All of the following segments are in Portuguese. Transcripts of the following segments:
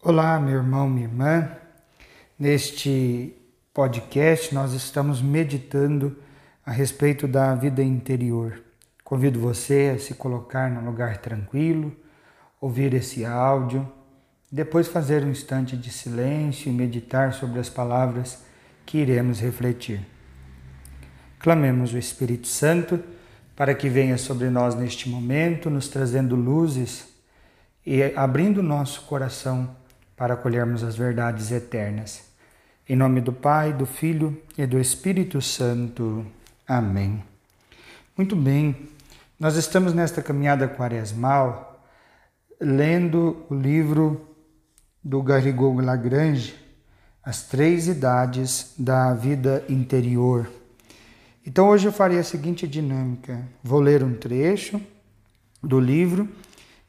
Olá, meu irmão, minha irmã. Neste podcast, nós estamos meditando a respeito da vida interior. Convido você a se colocar num lugar tranquilo, ouvir esse áudio, depois fazer um instante de silêncio e meditar sobre as palavras que iremos refletir. Clamemos o Espírito Santo para que venha sobre nós neste momento, nos trazendo luzes e abrindo nosso coração para acolhermos as verdades eternas. Em nome do Pai, do Filho e do Espírito Santo. Amém. Muito bem, nós estamos nesta caminhada quaresmal lendo o livro do Garrigou Lagrange, As Três Idades da Vida Interior. Então hoje eu farei a seguinte dinâmica: vou ler um trecho do livro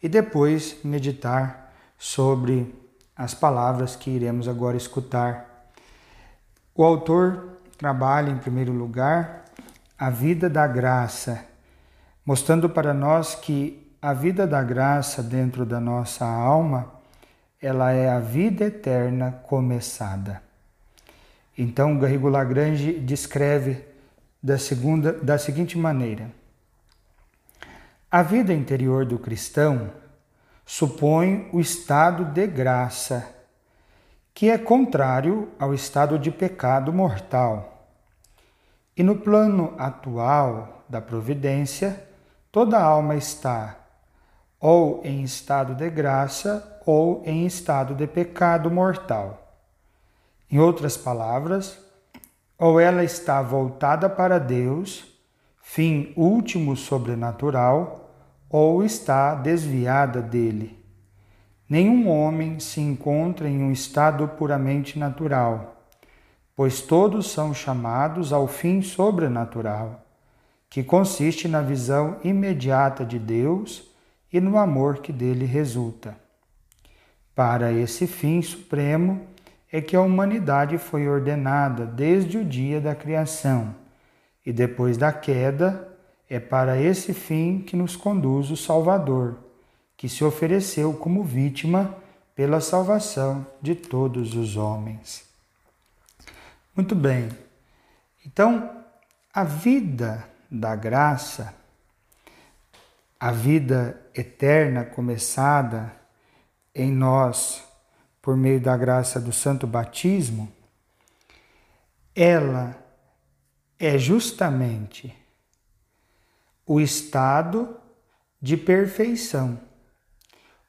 e depois meditar sobre as palavras que iremos agora escutar. O autor trabalha, em primeiro lugar, a vida da graça, mostrando para nós que a vida da graça dentro da nossa alma, ela é a vida eterna começada. Então, Garrigo Lagrange descreve da, segunda, da seguinte maneira: A vida interior do cristão supõe o estado de graça, que é contrário ao estado de pecado mortal. E no plano atual da providência, toda alma está ou em estado de graça ou em estado de pecado mortal. Em outras palavras, ou ela está voltada para Deus, fim último sobrenatural, ou está desviada dele. Nenhum homem se encontra em um estado puramente natural, pois todos são chamados ao fim sobrenatural, que consiste na visão imediata de Deus e no amor que dele resulta. Para esse fim supremo é que a humanidade foi ordenada desde o dia da criação, e depois da queda, é para esse fim que nos conduz o Salvador, que se ofereceu como vítima pela salvação de todos os homens. Muito bem, então a vida da graça, a vida eterna começada em nós por meio da graça do santo batismo, ela é justamente o estado de perfeição,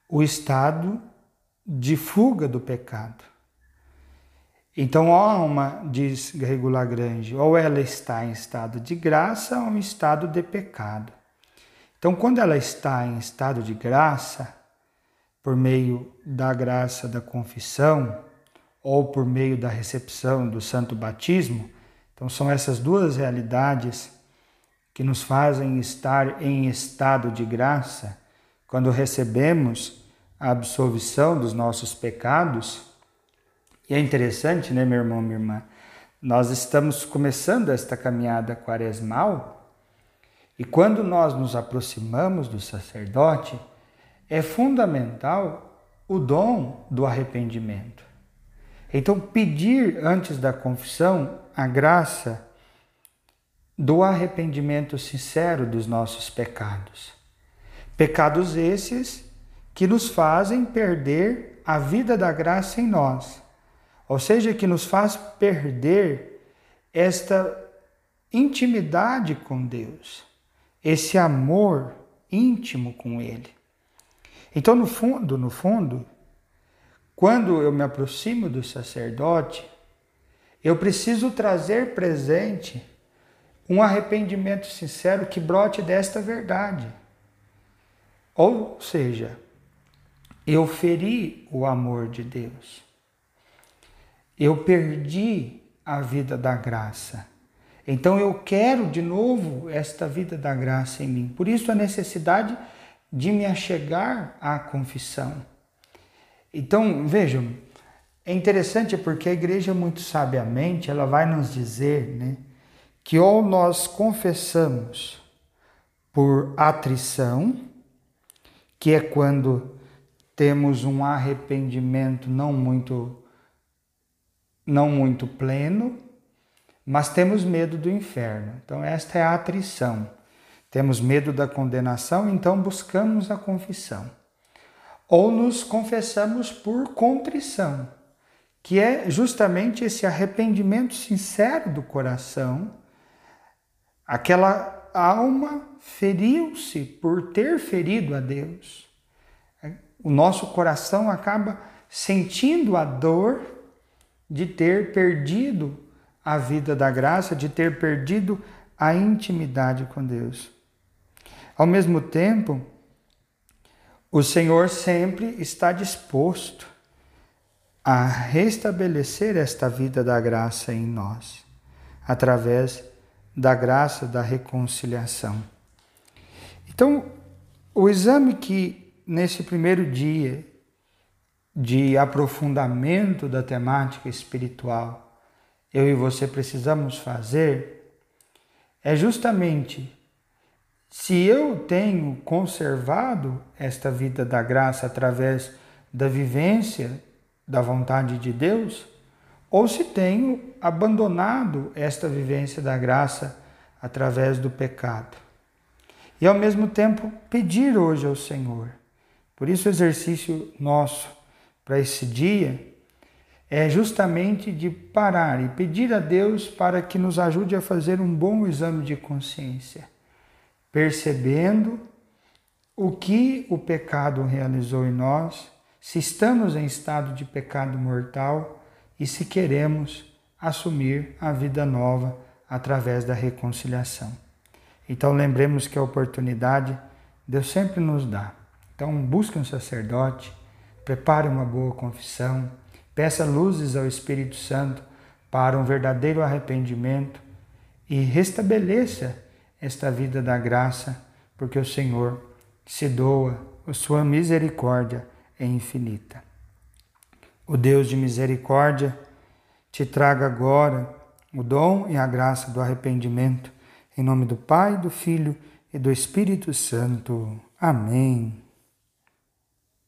o estado de fuga do pecado. Então, a alma, diz Grego Lagrange, ou ela está em estado de graça ou em estado de pecado. Então, quando ela está em estado de graça, por meio da graça da confissão ou por meio da recepção do santo batismo, então são essas duas realidades que nos fazem estar em estado de graça quando recebemos a absolvição dos nossos pecados. E é interessante, né, meu irmão, minha irmã? Nós estamos começando esta caminhada quaresmal e quando nós nos aproximamos do sacerdote, é fundamental o dom do arrependimento. Então, pedir antes da confissão a graça do arrependimento sincero dos nossos pecados. Pecados esses que nos fazem perder a vida da graça em nós, ou seja, que nos faz perder esta intimidade com Deus, esse amor íntimo com Ele. Então, no fundo, no fundo, quando eu me aproximo do sacerdote, eu preciso trazer presente um arrependimento sincero que brote desta verdade. Ou seja, eu feri o amor de Deus. Eu perdi a vida da graça. Então eu quero de novo esta vida da graça em mim. Por isso a necessidade de me achegar à confissão. Então, vejam, é interessante porque a igreja muito sabiamente, ela vai nos dizer, né, que ou nós confessamos por atrição, que é quando temos um arrependimento não muito não muito pleno, mas temos medo do inferno. Então esta é a atrição. Temos medo da condenação, então buscamos a confissão. Ou nos confessamos por contrição, que é justamente esse arrependimento sincero do coração. Aquela alma feriu-se por ter ferido a Deus. O nosso coração acaba sentindo a dor de ter perdido a vida da graça, de ter perdido a intimidade com Deus. Ao mesmo tempo, o Senhor sempre está disposto a restabelecer esta vida da graça em nós, através da graça da reconciliação. Então, o exame que nesse primeiro dia de aprofundamento da temática espiritual eu e você precisamos fazer é justamente se eu tenho conservado esta vida da graça através da vivência da vontade de Deus, ou se tenho abandonado esta vivência da graça através do pecado. E ao mesmo tempo pedir hoje ao Senhor. Por isso o exercício nosso para esse dia é justamente de parar e pedir a Deus para que nos ajude a fazer um bom exame de consciência percebendo o que o pecado realizou em nós, se estamos em estado de pecado mortal e se queremos assumir a vida nova através da reconciliação. Então lembremos que a oportunidade Deus sempre nos dá. Então busque um sacerdote, prepare uma boa confissão, peça luzes ao Espírito Santo para um verdadeiro arrependimento e restabeleça esta vida da graça, porque o Senhor se doa, a sua misericórdia é infinita. O Deus de misericórdia te traga agora o dom e a graça do arrependimento, em nome do Pai, do Filho e do Espírito Santo. Amém.